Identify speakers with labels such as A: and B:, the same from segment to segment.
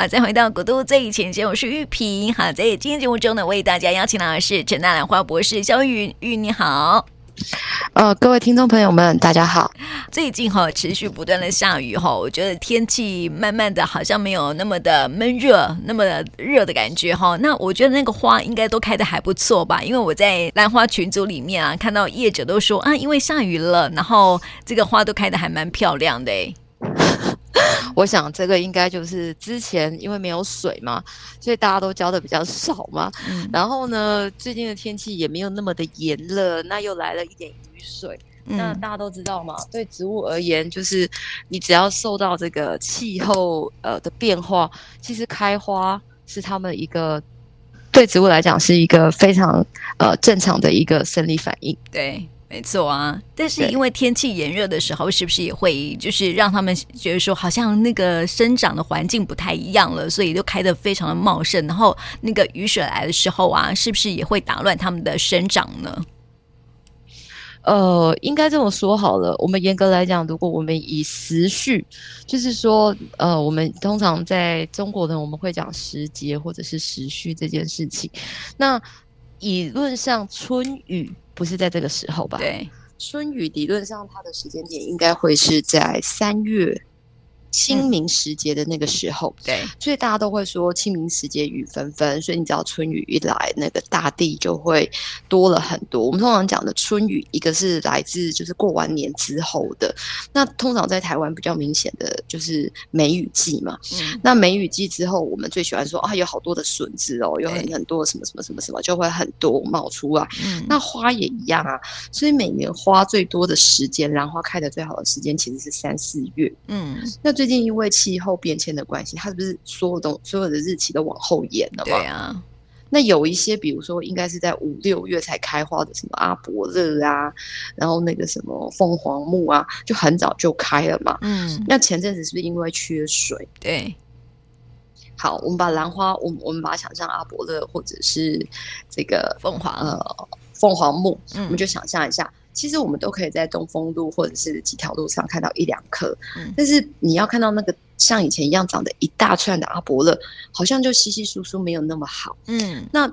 A: 好，再回到古都最前线，我是玉萍。好，在今天节目中呢，为大家邀请到的是陈大兰花博士肖玉玉，你好。
B: 呃，各位听众朋友们，大家好。
A: 最近哈、哦、持续不断的下雨哈、哦，我觉得天气慢慢的好像没有那么的闷热，那么的热的感觉哈、哦。那我觉得那个花应该都开的还不错吧？因为我在兰花群组里面啊，看到业者都说啊，因为下雨了，然后这个花都开的还蛮漂亮的诶。
B: 我想这个应该就是之前因为没有水嘛，所以大家都浇的比较少嘛。嗯、然后呢，最近的天气也没有那么的炎热，那又来了一点雨水。嗯、那大家都知道嘛，对植物而言，就是你只要受到这个气候呃的变化，其实开花是他们一个对植物来讲是一个非常呃正常的一个生理反应。
A: 对。没错啊，但是因为天气炎热的时候，是不是也会就是让他们觉得说，好像那个生长的环境不太一样了，所以就开得非常的茂盛。然后那个雨水来的时候啊，是不是也会打乱他们的生长呢？
B: 呃，应该这么说好了。我们严格来讲，如果我们以时序，就是说，呃，我们通常在中国呢，我们会讲时节或者是时序这件事情。那理论上，春雨。不是在这个时候吧？
A: 对，
B: 春雨理论上它的时间点应该会是在三月。清明时节的那个时候，
A: 嗯、对，
B: 所以大家都会说清明时节雨纷纷，所以你知道春雨一来，那个大地就会多了很多。我们通常讲的春雨，一个是来自就是过完年之后的，那通常在台湾比较明显的就是梅雨季嘛。嗯、那梅雨季之后，我们最喜欢说啊，有好多的笋子哦，有很很多什么什么什么什么，就会很多冒出来。嗯、那花也一样啊，所以每年花最多的时间，兰花开的最好的时间其实是三四月。嗯，那。最近因为气候变迁的关系，它是不是所有东所有的日期都往后延了嘛？
A: 对啊。
B: 那有一些，比如说应该是在五六月才开花的，什么阿伯乐啊，然后那个什么凤凰木啊，就很早就开了嘛。嗯。那前阵子是不是因为缺水？
A: 对。
B: 好，我们把兰花，我们我们把它想象阿伯乐或者是这个
A: 凤凰
B: 呃凤凰木，嗯，我们就想象一下。其实我们都可以在东风路或者是几条路上看到一两棵，嗯、但是你要看到那个像以前一样长得一大串的阿伯勒，好像就稀稀疏疏，没有那么好。嗯，那。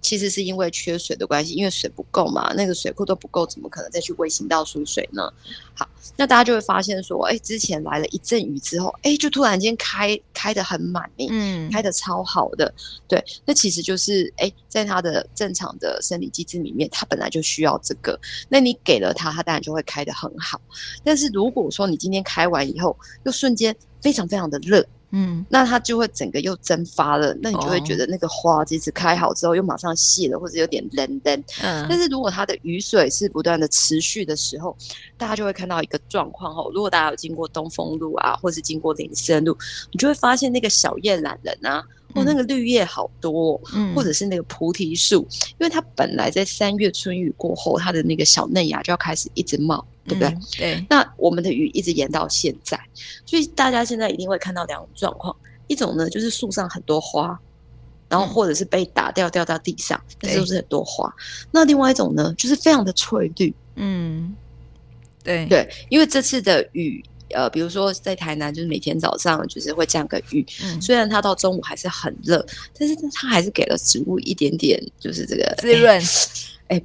B: 其实是因为缺水的关系，因为水不够嘛，那个水库都不够，怎么可能再去为行道输水呢？好，那大家就会发现说，哎，之前来了一阵雨之后，哎，就突然间开开得很满，嗯，开得超好的，对，那其实就是，哎，在它的正常的生理机制里面，它本来就需要这个，那你给了它，它当然就会开得很好。但是如果说你今天开完以后，又瞬间非常非常的热。嗯，那它就会整个又蒸发了，那你就会觉得那个花即使开好之后又马上谢了，或者有点冷冷。嗯，但是如果它的雨水是不断的持续的时候，大家就会看到一个状况哦。如果大家有经过东风路啊，或是经过林森路，你就会发现那个小叶懒人啊。哦，那个绿叶好多，嗯，或者是那个菩提树，因为它本来在三月春雨过后，它的那个小嫩芽就要开始一直冒，对不对？嗯，对。那我们的雨一直延到现在，所以大家现在一定会看到两种状况：一种呢就是树上很多花，然后或者是被打掉掉到地上，这都是很多花。那另外一种呢，就是非常的翠绿，嗯，对对，因为这次的雨。呃，比如说在台南，就是每天早上就是会降个雨，嗯、虽然它到中午还是很热，但是它还是给了植物一点点，就是这个
A: 滋润。
B: 哎，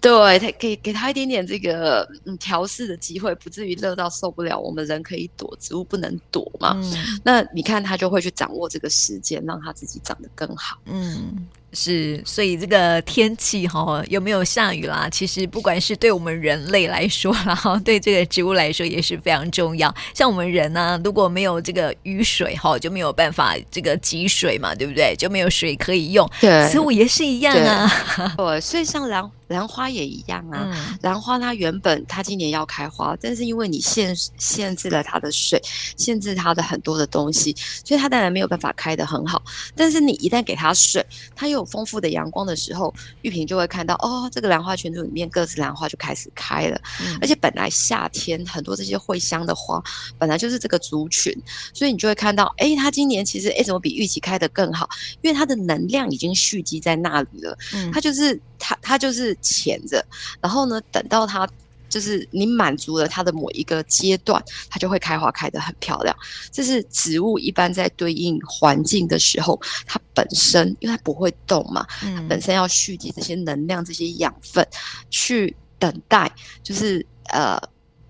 B: 对，它给给它一点点这个嗯调试的机会，不至于热到受不了。我们人可以躲，植物不能躲嘛。嗯、那你看，它就会去掌握这个时间，让它自己长得更好。嗯。
A: 是，所以这个天气哈有没有下雨啦？其实不管是对我们人类来说，然后对这个植物来说也是非常重要。像我们人呢、啊，如果没有这个雨水哈，就没有办法这个汲水嘛，对不对？就没有水可以用。
B: 对，
A: 植物也是一样啊。
B: 对，所以像兰兰花也一样啊。嗯、兰花它原本它今年要开花，但是因为你限限制了它的水，限制它的很多的东西，所以它当然没有办法开得很好。但是你一旦给它水，它又丰富的阳光的时候，玉萍就会看到哦，这个兰花群组里面各自兰花就开始开了。嗯、而且本来夏天很多这些会香的花，本来就是这个族群，所以你就会看到，哎，它今年其实哎怎么比预期开得更好？因为它的能量已经蓄积在那里了。嗯，它就是它它就是潜着，然后呢，等到它就是你满足了它的某一个阶段，它就会开花开得很漂亮。这是植物一般在对应环境的时候，它本身因为它不会动嘛，它本身要蓄积这些能量、这些养分，去等待，就是呃，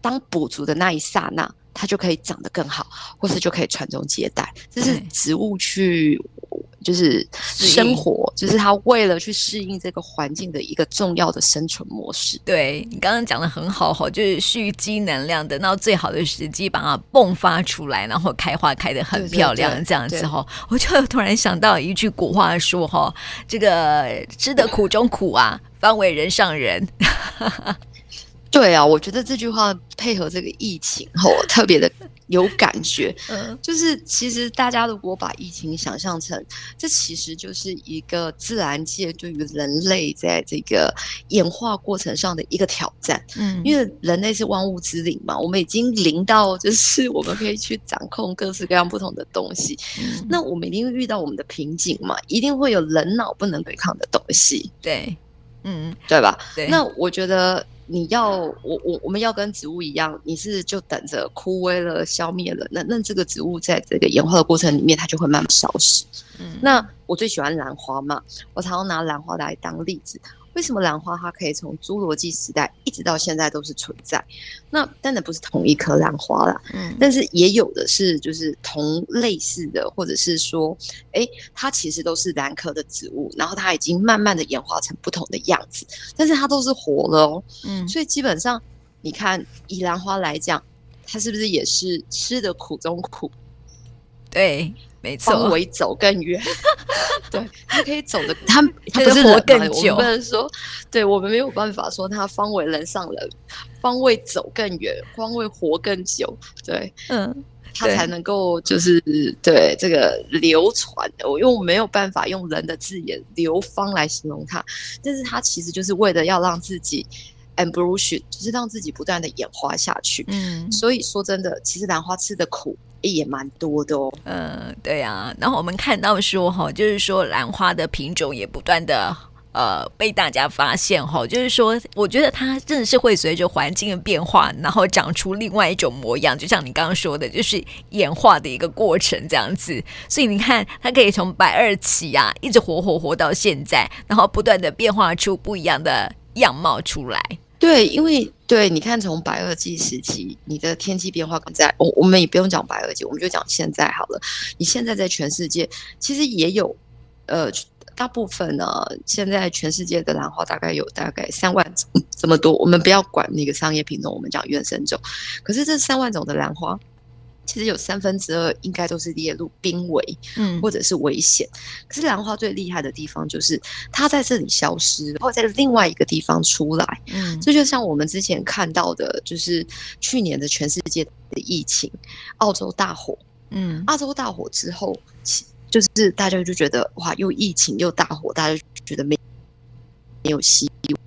B: 当补足的那一刹那，它就可以长得更好，或是就可以传宗接代。这是植物去。就是生活，就是他为了去适应这个环境的一个重要的生存模式。
A: 对，你刚刚讲的很好哈，就是蓄积能量，等到最好的时机把它迸发出来，然后开花开得很漂亮，对对对，这样子哈。我就突然想到一句古话说哈，这个吃得苦中苦啊，方为人上人。
B: 对啊，我觉得这句话配合这个疫情后特别的。有感觉，嗯，就是其实大家如果把疫情想象成，这其实就是一个自然界对于人类在这个演化过程上的一个挑战，嗯，因为人类是万物之灵嘛，我们已经灵到就是我们可以去掌控各式各样不同的东西，嗯，那我们一定会遇到我们的瓶颈嘛，一定会有人脑不能对抗的东西，
A: 对，嗯，
B: 对吧？
A: 对，
B: 那我觉得。你要我我我们要跟植物一样，你是就等着枯萎了、消灭了，那那这个植物在这个演化的过程里面，它就会慢慢消失。嗯，那我最喜欢兰花嘛，我常常拿兰花来当例子。为什么兰花它可以从侏罗纪时代一直到现在都是存在？那当然不是同一棵兰花啦，嗯，但是也有的是就是同类似的，或者是说，哎，它其实都是兰科的植物，然后它已经慢慢的演化成不同的样子，但是它都是活的哦，嗯，所以基本上你看以兰花来讲，它是不是也是吃的苦中苦？
A: 对。没错，
B: 方为走更远，对，他可以走的，他他不是活更久。我们不能说，对我们没有办法说他方为人上人，方为走更远，方为活更久，对，嗯，他才能够就是对这个流传。我因为我没有办法用人的字眼流芳来形容他，但是他其实就是为了要让自己 evolution，就是让自己不断的演化下去。嗯，所以说真的，其实兰花吃的苦。也蛮多的哦，
A: 嗯，对呀、啊。然后我们看到说哈，就是说兰花的品种也不断的呃被大家发现哈，就是说我觉得它真的是会随着环境的变化，然后长出另外一种模样，就像你刚刚说的，就是演化的一个过程这样子。所以你看，它可以从白二起啊，一直活活活到现在，然后不断的变化出不一样的样貌出来。
B: 对，因为对，你看从白垩纪时期，你的天气变化在，我我们也不用讲白垩纪，我们就讲现在好了。你现在在全世界其实也有，呃，大部分呢，现在全世界的兰花大概有大概三万种这么多。我们不要管那个商业品种，我们讲原生种。可是这三万种的兰花。其实有三分之二应该都是列入濒危，嗯，或者是危险。可是兰花最厉害的地方就是它在这里消失，然后在另外一个地方出来，嗯，这就像我们之前看到的，就是去年的全世界的疫情，澳洲大火，嗯，澳洲大火之后，就是大家就觉得哇，又疫情又大火，大家就觉得没没有希望。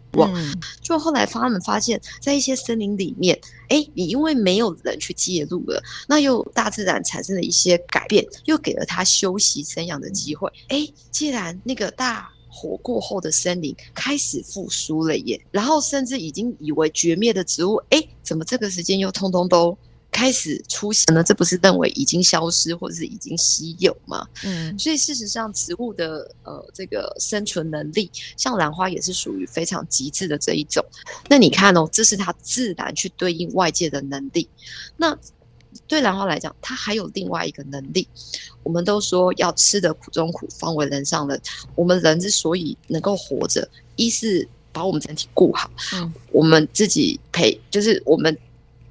B: 就后来他们发现，在一些森林里面，哎，你因为没有人去介入了，那又大自然产生了一些改变，又给了他休息生养的机会。哎，既然那个大火过后的森林开始复苏了耶，然后甚至已经以为绝灭的植物，哎，怎么这个时间又通通都开始出现呢？这不是认为已经消失或者是已经稀有吗？嗯，所以事实上，植物的呃这个生存能力，像兰花也是属于非常极致的这一种。那你看哦，这是它自然去对应外界的能力。那对兰花来讲，它还有另外一个能力。我们都说要吃得苦中苦，方为人上人。我们人之所以能够活着，一是把我们整体顾好，嗯，我们自己陪，就是我们。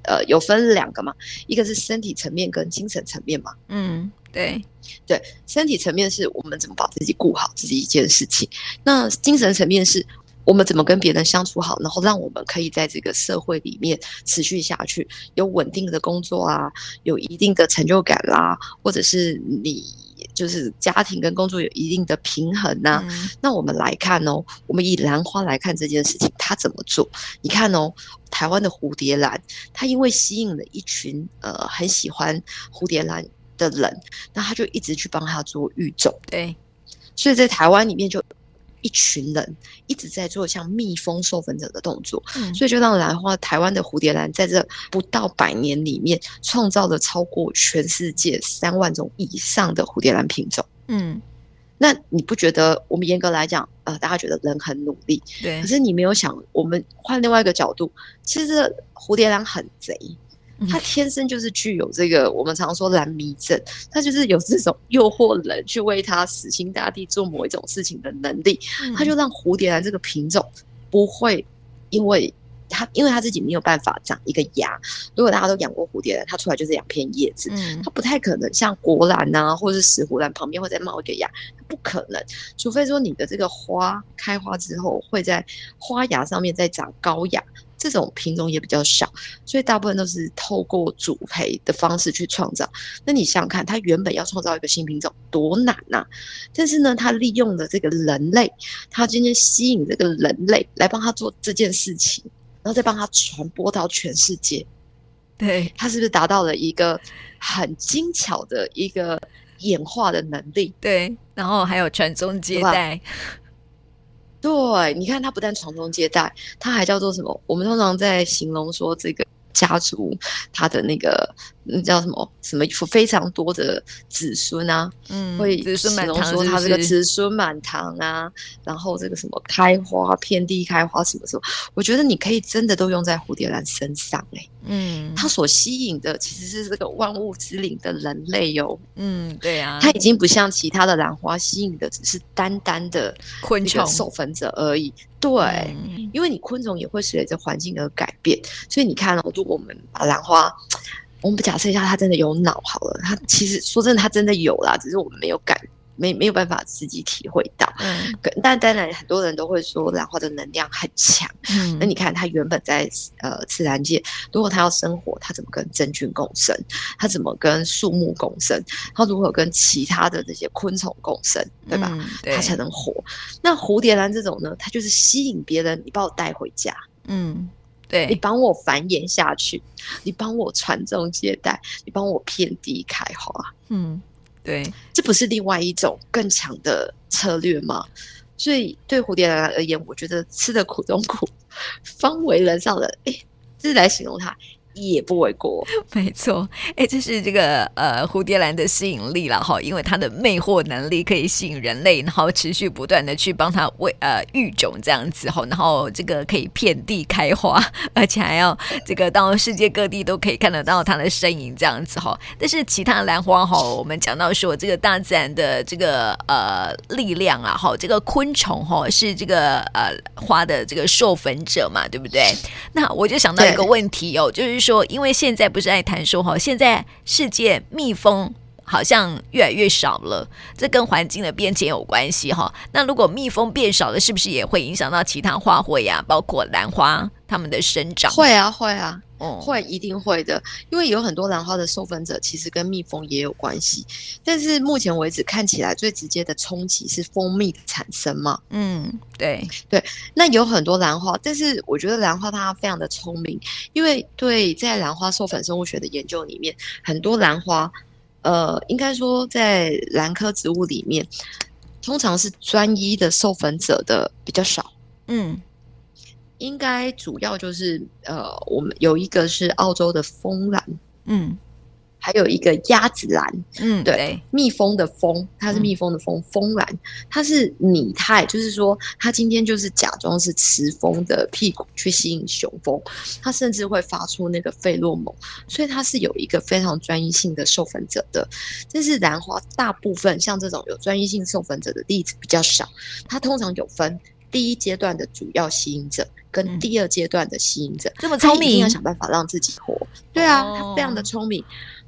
B: 呃，有分两个嘛，一个是身体层面跟精神层面嘛。
A: 嗯，对
B: 对，身体层面是我们怎么把自己顾好自己一件事情，那精神层面是我们怎么跟别人相处好，然后让我们可以在这个社会里面持续下去，有稳定的工作啊，有一定的成就感啦、啊，或者是你。就是家庭跟工作有一定的平衡呐、啊嗯。那我们来看哦，我们以兰花来看这件事情，它怎么做？你看哦，台湾的蝴蝶兰，它因为吸引了一群呃很喜欢蝴蝶兰的人，那他就一直去帮他做育种。
A: 对，
B: 所以在台湾里面就一群人一直在做像蜜蜂授粉者的动作，
A: 嗯、
B: 所以就让兰花台湾的蝴蝶兰在这不到百年里面，创造了超过全世界三万种以上的蝴蝶兰品种。
A: 嗯，
B: 那你不觉得我们严格来讲，呃，大家觉得人很努力，
A: 对，
B: 可是你没有想，我们换另外一个角度，其实这蝴蝶兰很贼。它天生就是具有这个，我们常说蓝迷症，它就是有这种诱惑人去为它死心塌地做某一种事情的能力。它就让蝴蝶兰这个品种不会因为它，因为它自己没有办法长一个芽。如果大家都养过蝴蝶兰，它出来就是两片叶子，它不太可能像国兰啊，或者是石斛兰旁边会再冒一个芽，不可能。除非说你的这个花开花之后会在花芽上面再长高芽。这种品种也比较少，所以大部分都是透过主培的方式去创造。那你想想看，它原本要创造一个新品种多难呐、啊！但是呢，它利用了这个人类，它今天吸引这个人类来帮他做这件事情，然后再帮他传播到全世界。
A: 对，
B: 它是不是达到了一个很精巧的一个演化的能力？
A: 对，然后还有传宗接代。
B: 对，你看，他不但传宗接代，他还叫做什么？我们通常在形容说这个家族，他的那个那叫什么？什么非常多的子孙啊？嗯，会形容说他这个子孙满堂啊，然后这个什么开花遍地开花什么什么？我觉得你可以真的都用在蝴蝶兰身上哎、欸。嗯，它所吸引的其实是这个万物之灵的人类哟。
A: 嗯，对啊，
B: 它已经不像其他的兰花吸引的只是单单的
A: 昆虫
B: 授粉者而已。对，嗯、因为你昆虫也会随着环境而改变，所以你看哦，如果我们把兰花，我们假设一下，他真的有脑好了，他其实说真的，他真的有啦，只是我们没有感。没没有办法自己体会到，嗯，但当然很多人都会说兰花的能量很强，嗯，那你看它原本在呃自然界，如果它要生活，它怎么跟真菌共生？它怎么跟树木共生？它如何跟其他的这些昆虫共生？对吧？嗯、对，它才能活。那蝴蝶兰这种呢，它就是吸引别人，你把我带回家，
A: 嗯，对，
B: 你帮我繁衍下去，你帮我传宗接代，你帮我遍地开花，
A: 嗯。对，
B: 这不是另外一种更强的策略吗？所以对蝴蝶兰而言，我觉得吃的苦中苦，方为人上人。哎，这是来形容它。也不为过，
A: 没错，哎，这是这个呃蝴蝶兰的吸引力了哈，因为它的魅惑能力可以吸引人类，然后持续不断的去帮它喂呃育种这样子哈，然后这个可以遍地开花，而且还要这个到世界各地都可以看得到它的身影这样子哈。但是其他兰花哈，我们讲到说这个大自然的这个呃力量啊哈，这个昆虫哈是这个呃花的这个授粉者嘛，对不对？那我就想到一个问题哦，就是。说，因为现在不是爱谈说哈，现在世界蜜蜂好像越来越少了，这跟环境的变迁有关系哈。那如果蜜蜂变少了，是不是也会影响到其他花卉呀，包括兰花它们的生长？
B: 会啊，会啊。哦，会一定会的，因为有很多兰花的授粉者其实跟蜜蜂也有关系，但是目前为止看起来最直接的冲击是蜂蜜的产生嘛。
A: 嗯，对
B: 对，那有很多兰花，但是我觉得兰花它非常的聪明，因为对在兰花授粉生物学的研究里面，很多兰花，呃，应该说在兰科植物里面，通常是专一的授粉者的比较少。嗯。应该主要就是呃，我们有一个是澳洲的蜂兰，嗯，还有一个鸭子兰，嗯，对，蜜蜂的蜂，它是蜜蜂的蜂，嗯、蜂兰，它是拟态，就是说它今天就是假装是雌蜂的屁股去吸引雄蜂，它甚至会发出那个费洛蒙，所以它是有一个非常专一性的授粉者的。但是兰花大部分像这种有专一性授粉者的例子比较少，它通常有分第一阶段的主要吸引者。跟第二阶段的吸引者，
A: 这么聪明，
B: 一定要想办法让自己活。对啊，他非常的聪明。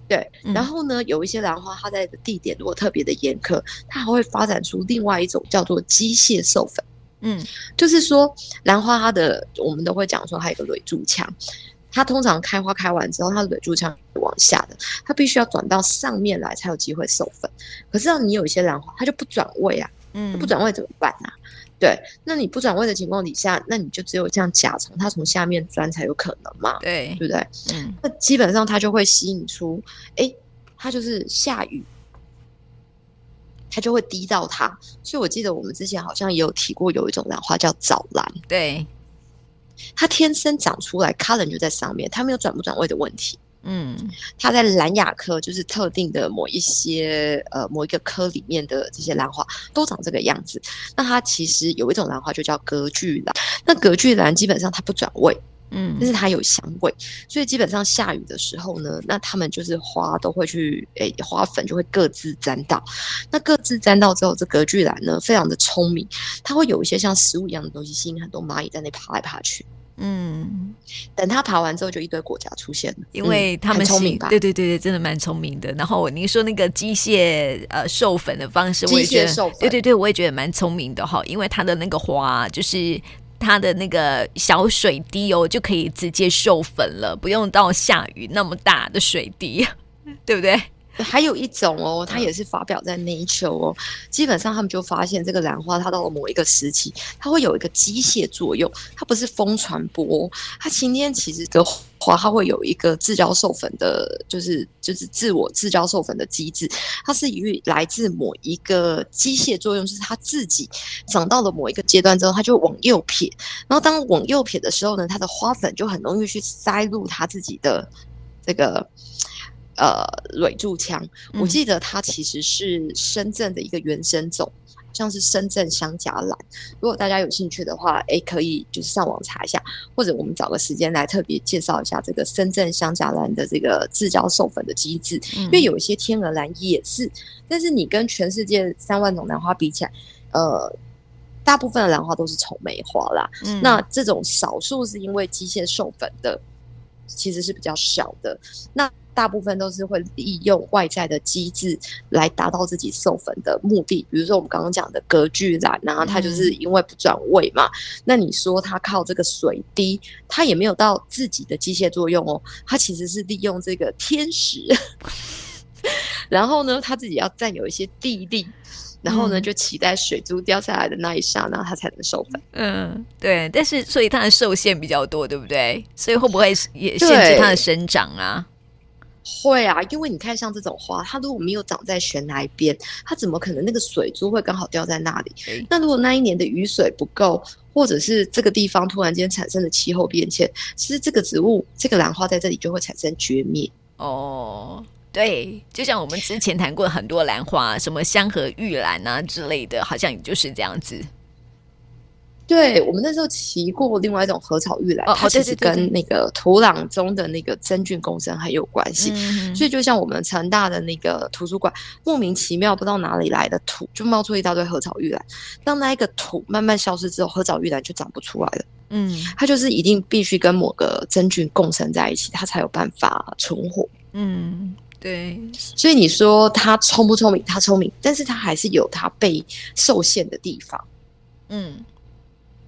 B: 对，然后呢，有一些兰花，它在的地点如果特别的严苛，它还会发展出另外一种叫做机械授粉。嗯，就是说兰花它的，我们都会讲说它有个垒柱腔，它通常开花开完之后，它的垒柱腔往下的，它必须要转到上面来才有机会授粉。可是让你有一些兰花，它就不转位啊，嗯，不转位怎么办啊？对，那你不转位的情况底下，那你就只有这样甲虫，它从下面钻才有可能嘛？
A: 对，
B: 对不对？嗯，那基本上它就会吸引出，哎，它就是下雨，它就会滴到它。所以我记得我们之前好像也有提过，有一种兰花叫早兰，
A: 对，
B: 它天生长出来，，color 就在上面，它没有转不转位的问题。
A: 嗯，
B: 它在兰雅科，就是特定的某一些呃某一个科里面的这些兰花都长这个样子。那它其实有一种兰花就叫格距兰，那格距兰基本上它不转位，嗯，但是它有香味，所以基本上下雨的时候呢，那它们就是花都会去，诶、欸，花粉就会各自沾到。那各自沾到之后，这格距兰呢非常的聪明，它会有一些像食物一样的东西，吸引很多蚂蚁在那爬来爬去。嗯，等他爬完之后，就一堆国家出现了，
A: 因为他们
B: 聪明吧？
A: 对对对对，真的蛮聪明的。然后您说那个机械呃授粉的方式，我也觉得，对对对，我也觉得蛮聪明的哈。因为它的那个花，就是它的那个小水滴哦，就可以直接授粉了，不用到下雨那么大的水滴，对不对？
B: 还有一种哦，它也是发表在 Nature 哦。基本上他们就发现，这个兰花它到了某一个时期，它会有一个机械作用，它不是风传播，它今天其实的花它会有一个自交授粉的，就是就是自我自交授粉的机制，它是与来自某一个机械作用，就是它自己长到了某一个阶段之后，它就往右撇，然后当往右撇的时候呢，它的花粉就很容易去塞入它自己的这个。呃，蕊柱枪，我记得它其实是深圳的一个原生种，像是深圳香荚兰。如果大家有兴趣的话，诶，可以就是上网查一下，或者我们找个时间来特别介绍一下这个深圳香荚兰的这个自交授粉的机制。因为有一些天鹅兰也是，但是你跟全世界三万种兰花比起来，呃，大部分的兰花都是丑梅花啦。嗯，那这种少数是因为机械授粉的，其实是比较小的。那大部分都是会利用外在的机制来达到自己授粉的目的，比如说我们刚刚讲的隔距兰，然后它就是因为不转位嘛。嗯、那你说它靠这个水滴，它也没有到自己的机械作用哦，它其实是利用这个天时，然后呢，它自己要占有一些地利，然后呢，就期待水珠掉下来的那一刹那，它才能授粉。
A: 嗯，对。但是所以它的受限比较多，对不对？所以会不会也限制它的生长啊？
B: 会啊，因为你看，像这种花，它如果没有长在悬崖边，它怎么可能那个水珠会刚好掉在那里？欸、那如果那一年的雨水不够，或者是这个地方突然间产生了气候变迁，其实这个植物，这个兰花在这里就会产生绝灭。
A: 哦，对，就像我们之前谈过很多兰花，什么香河玉兰啊之类的，好像也就是这样子。
B: 对，我们那时候提过另外一种禾草玉兰，哦、它其实跟那个土壤中的那个真菌共生很有关系。嗯、所以就像我们成大的那个图书馆，莫名其妙不知道哪里来的土，就冒出一大堆禾草玉兰。当那一个土慢慢消失之后，禾草玉兰就长不出来了。嗯，它就是一定必须跟某个真菌共生在一起，它才有办法存活。
A: 嗯，对。
B: 所以你说他聪不聪明？他聪明，但是他还是有他被受限的地方。嗯。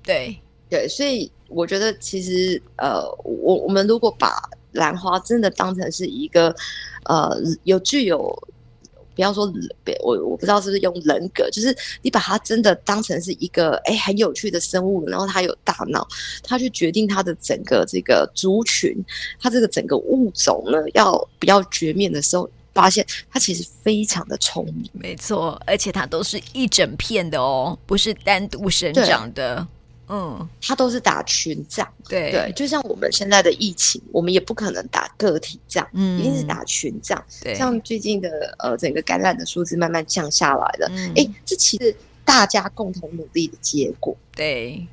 A: 对
B: 对，所以我觉得其实呃，我我们如果把兰花真的当成是一个呃有具有，不要说我我不知道是不是用人格，就是你把它真的当成是一个哎很有趣的生物，然后它有大脑，它去决定它的整个这个族群，它这个整个物种呢要不要绝灭的时候，发现它其实非常的聪明，
A: 没错，而且它都是一整片的哦，不是单独生长的。嗯，
B: 它都是打群仗，
A: 对。
B: 对，就像我们现在的疫情，我们也不可能打个体仗，嗯，一定是打群仗。对，像最近的呃，整个感染的数字慢慢降下来了，嗯，哎，这其实大家共同努力的结果，
A: 对，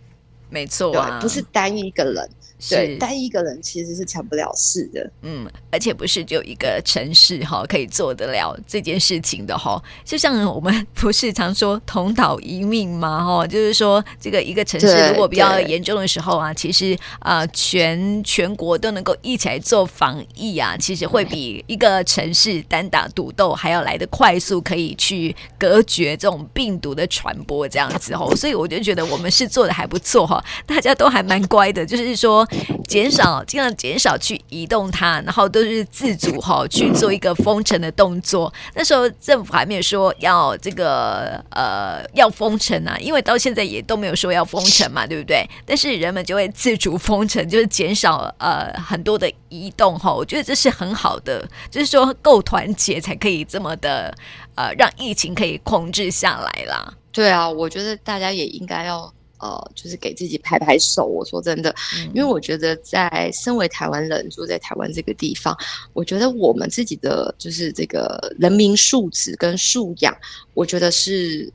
A: 没错啊，
B: 不是单一个人。对，单一个人其实是成不了事的。
A: 嗯，而且不是只有一个城市哈可以做得了这件事情的哈。就像我们不是常说同岛一命吗？哈，就是说这个一个城市如果比较严重的时候啊，其实啊、呃、全全国都能够一起来做防疫啊，其实会比一个城市单打独斗还要来得快速，可以去隔绝这种病毒的传播这样子哦。所以我就觉得我们是做的还不错哈，大家都还蛮乖的，就是说。减少，尽量减少去移动它，然后都是自主哈去做一个封城的动作。那时候政府还没有说要这个呃要封城啊，因为到现在也都没有说要封城嘛，对不对？但是人们就会自主封城，就是减少呃很多的移动哈。我觉得这是很好的，就是说够团结才可以这么的呃让疫情可以控制下来啦。
B: 对啊，我觉得大家也应该要呃，就是给自己拍拍手。我说真的，嗯、因为我觉得在身为台湾人住在台湾这个地方，我觉得我们自己的就是这个人民素质跟素养，我觉得是。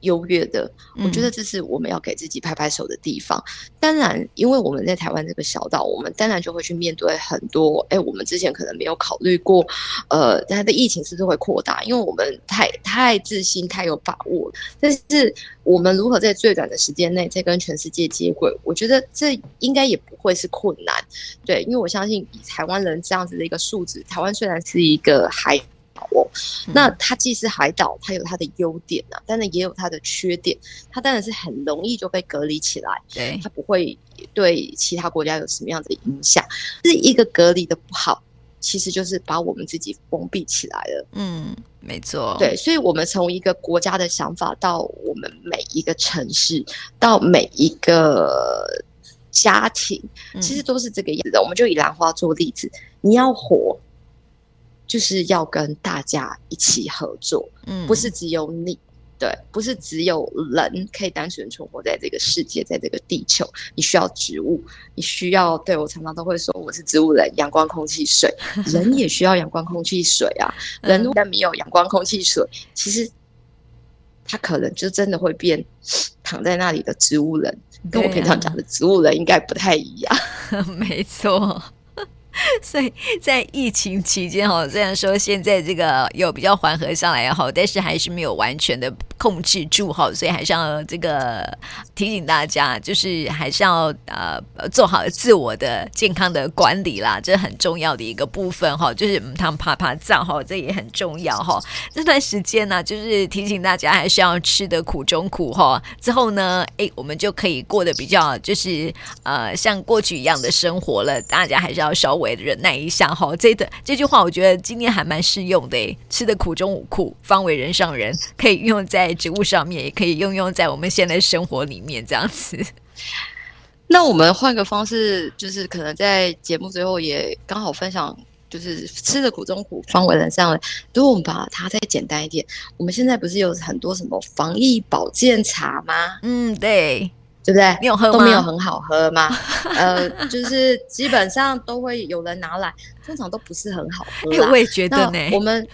B: 优越的，我觉得这是我们要给自己拍拍手的地方。嗯、当然，因为我们在台湾这个小岛，我们当然就会去面对很多，哎，我们之前可能没有考虑过，呃，它的疫情是不是会扩大？因为我们太太自信、太有把握。但是，我们如何在最短的时间内再跟全世界接轨？我觉得这应该也不会是困难。对，因为我相信以台湾人这样子的一个素质，台湾虽然是一个海。哦，那它既是海岛，它有它的优点呢、啊，当然也有它的缺点。它当然是很容易就被隔离起来，对，它不会对其他国家有什么样的影响。是一个隔离的不好，其实就是把我们自己封闭起来了。嗯，没错。对，所以，我们从一个国家的想法到我们每一个城市，到每一个家庭，其实都是这个样子的。嗯、我们就以兰花做例子，你要活。就是要跟大家一起合作，嗯，不是只有你，对，不是只有人可以单纯存活在这个世界，在这个地球，你需要植物，你需要，对，我常常都会说我是植物人，阳光、空气、水，人也需要阳光、空气、水啊，人如果没有阳光、空气、水，其实他可能就真的会变躺在那里的植物人，跟我平常讲的植物人应该不太一样，
A: 没错。所以在疫情期间哈，虽然说现在这个有比较缓和下来也好，但是还是没有完全的控制住哈，所以还是要这个提醒大家，就是还是要呃做好自我的健康的管理啦，这很重要的一个部分哈，就是嗯，他们趴趴走哈，这也很重要哈。这段时间呢，就是提醒大家还是要吃得苦中苦哈，之后呢，哎，我们就可以过得比较就是呃像过去一样的生活了。大家还是要稍微。忍耐一下哈，这的这句话我觉得今天还蛮适用的诶。吃的苦中无苦，方为人上人，可以运用在植物上面，也可以运用在我们现在生活里面这样子。
B: 那我们换个方式，就是可能在节目最后也刚好分享，就是吃的苦中苦，方为人上人。如果我们把它再简单一点，我们现在不是有很多什么防疫保健茶吗？
A: 嗯，对。
B: 对不
A: 对？
B: 都没有很好喝吗？呃，就是基本上都会有人拿来，通常都不是很好喝。
A: 我也觉得呢。
B: 我们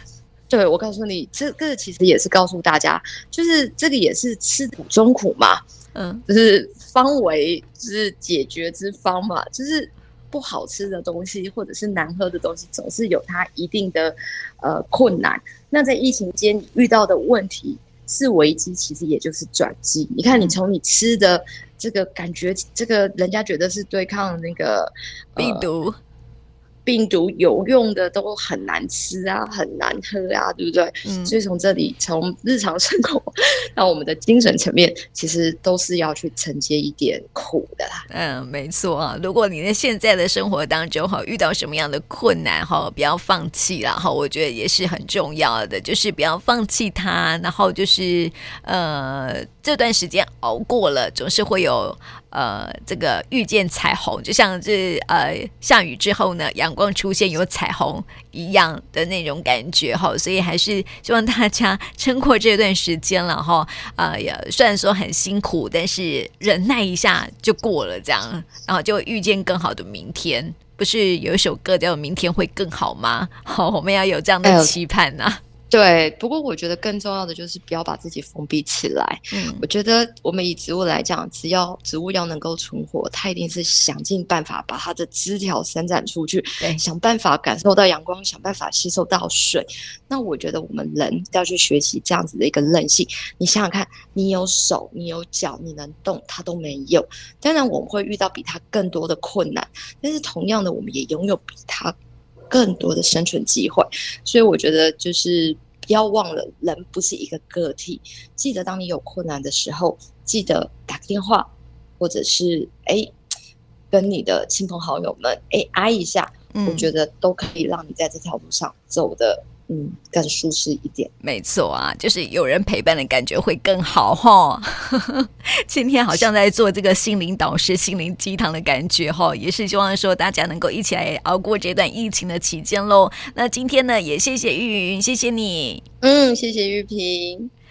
B: 对我告诉你，这个其实也是告诉大家，就是这个也是吃苦中苦嘛。嗯，就是方为就是解决之方嘛。就是不好吃的东西或者是难喝的东西，总是有它一定的呃困难。那在疫情间遇到的问题。是危机，其实也就是转机。你看，你从你吃的这个感觉，这个人家觉得是对抗那个
A: 病毒。呃
B: 病毒有用的都很难吃啊，很难喝啊，对不对？嗯，所以从这里，从日常生活到我们的精神层面，其实都是要去承接一点苦的啦。
A: 嗯，没错啊。如果你在现在的生活当中哈，遇到什么样的困难哈，不要放弃啦哈，我觉得也是很重要的，就是不要放弃它，然后就是呃，这段时间熬过了，总是会有。呃，这个遇见彩虹，就像是呃下雨之后呢，阳光出现有彩虹一样的那种感觉哈，所以还是希望大家 撑过这段时间了哈。呃，也虽然说很辛苦，但是忍耐一下就过了这样，然后就遇见更好的明天。不是有一首歌叫《明天会更好》吗？好，我们要有这样的期盼呐、啊。
B: 对，不过我觉得更重要的就是不要把自己封闭起来。嗯，我觉得我们以植物来讲，只要植物要能够存活，它一定是想尽办法把它的枝条伸展出去，对，想办法感受到阳光，想办法吸收到水。那我觉得我们人要去学习这样子的一个韧性。你想想看，你有手，你有脚，你能动，它都没有。当然我们会遇到比它更多的困难，但是同样的，我们也拥有比它。更多的生存机会，所以我觉得就是不要忘了，人不是一个个体。记得当你有困难的时候，记得打个电话，或者是哎，跟你的亲朋好友们哎挨一下，嗯，我觉得都可以让你在这条路上走得嗯更舒适一点。
A: 没错啊，就是有人陪伴的感觉会更好哈。今天好像在做这个心灵导师、心灵鸡汤的感觉哈，也是希望说大家能够一起来熬过这段疫情的期间喽。那今天呢，也谢谢玉云，谢谢你。
B: 嗯，谢谢玉萍。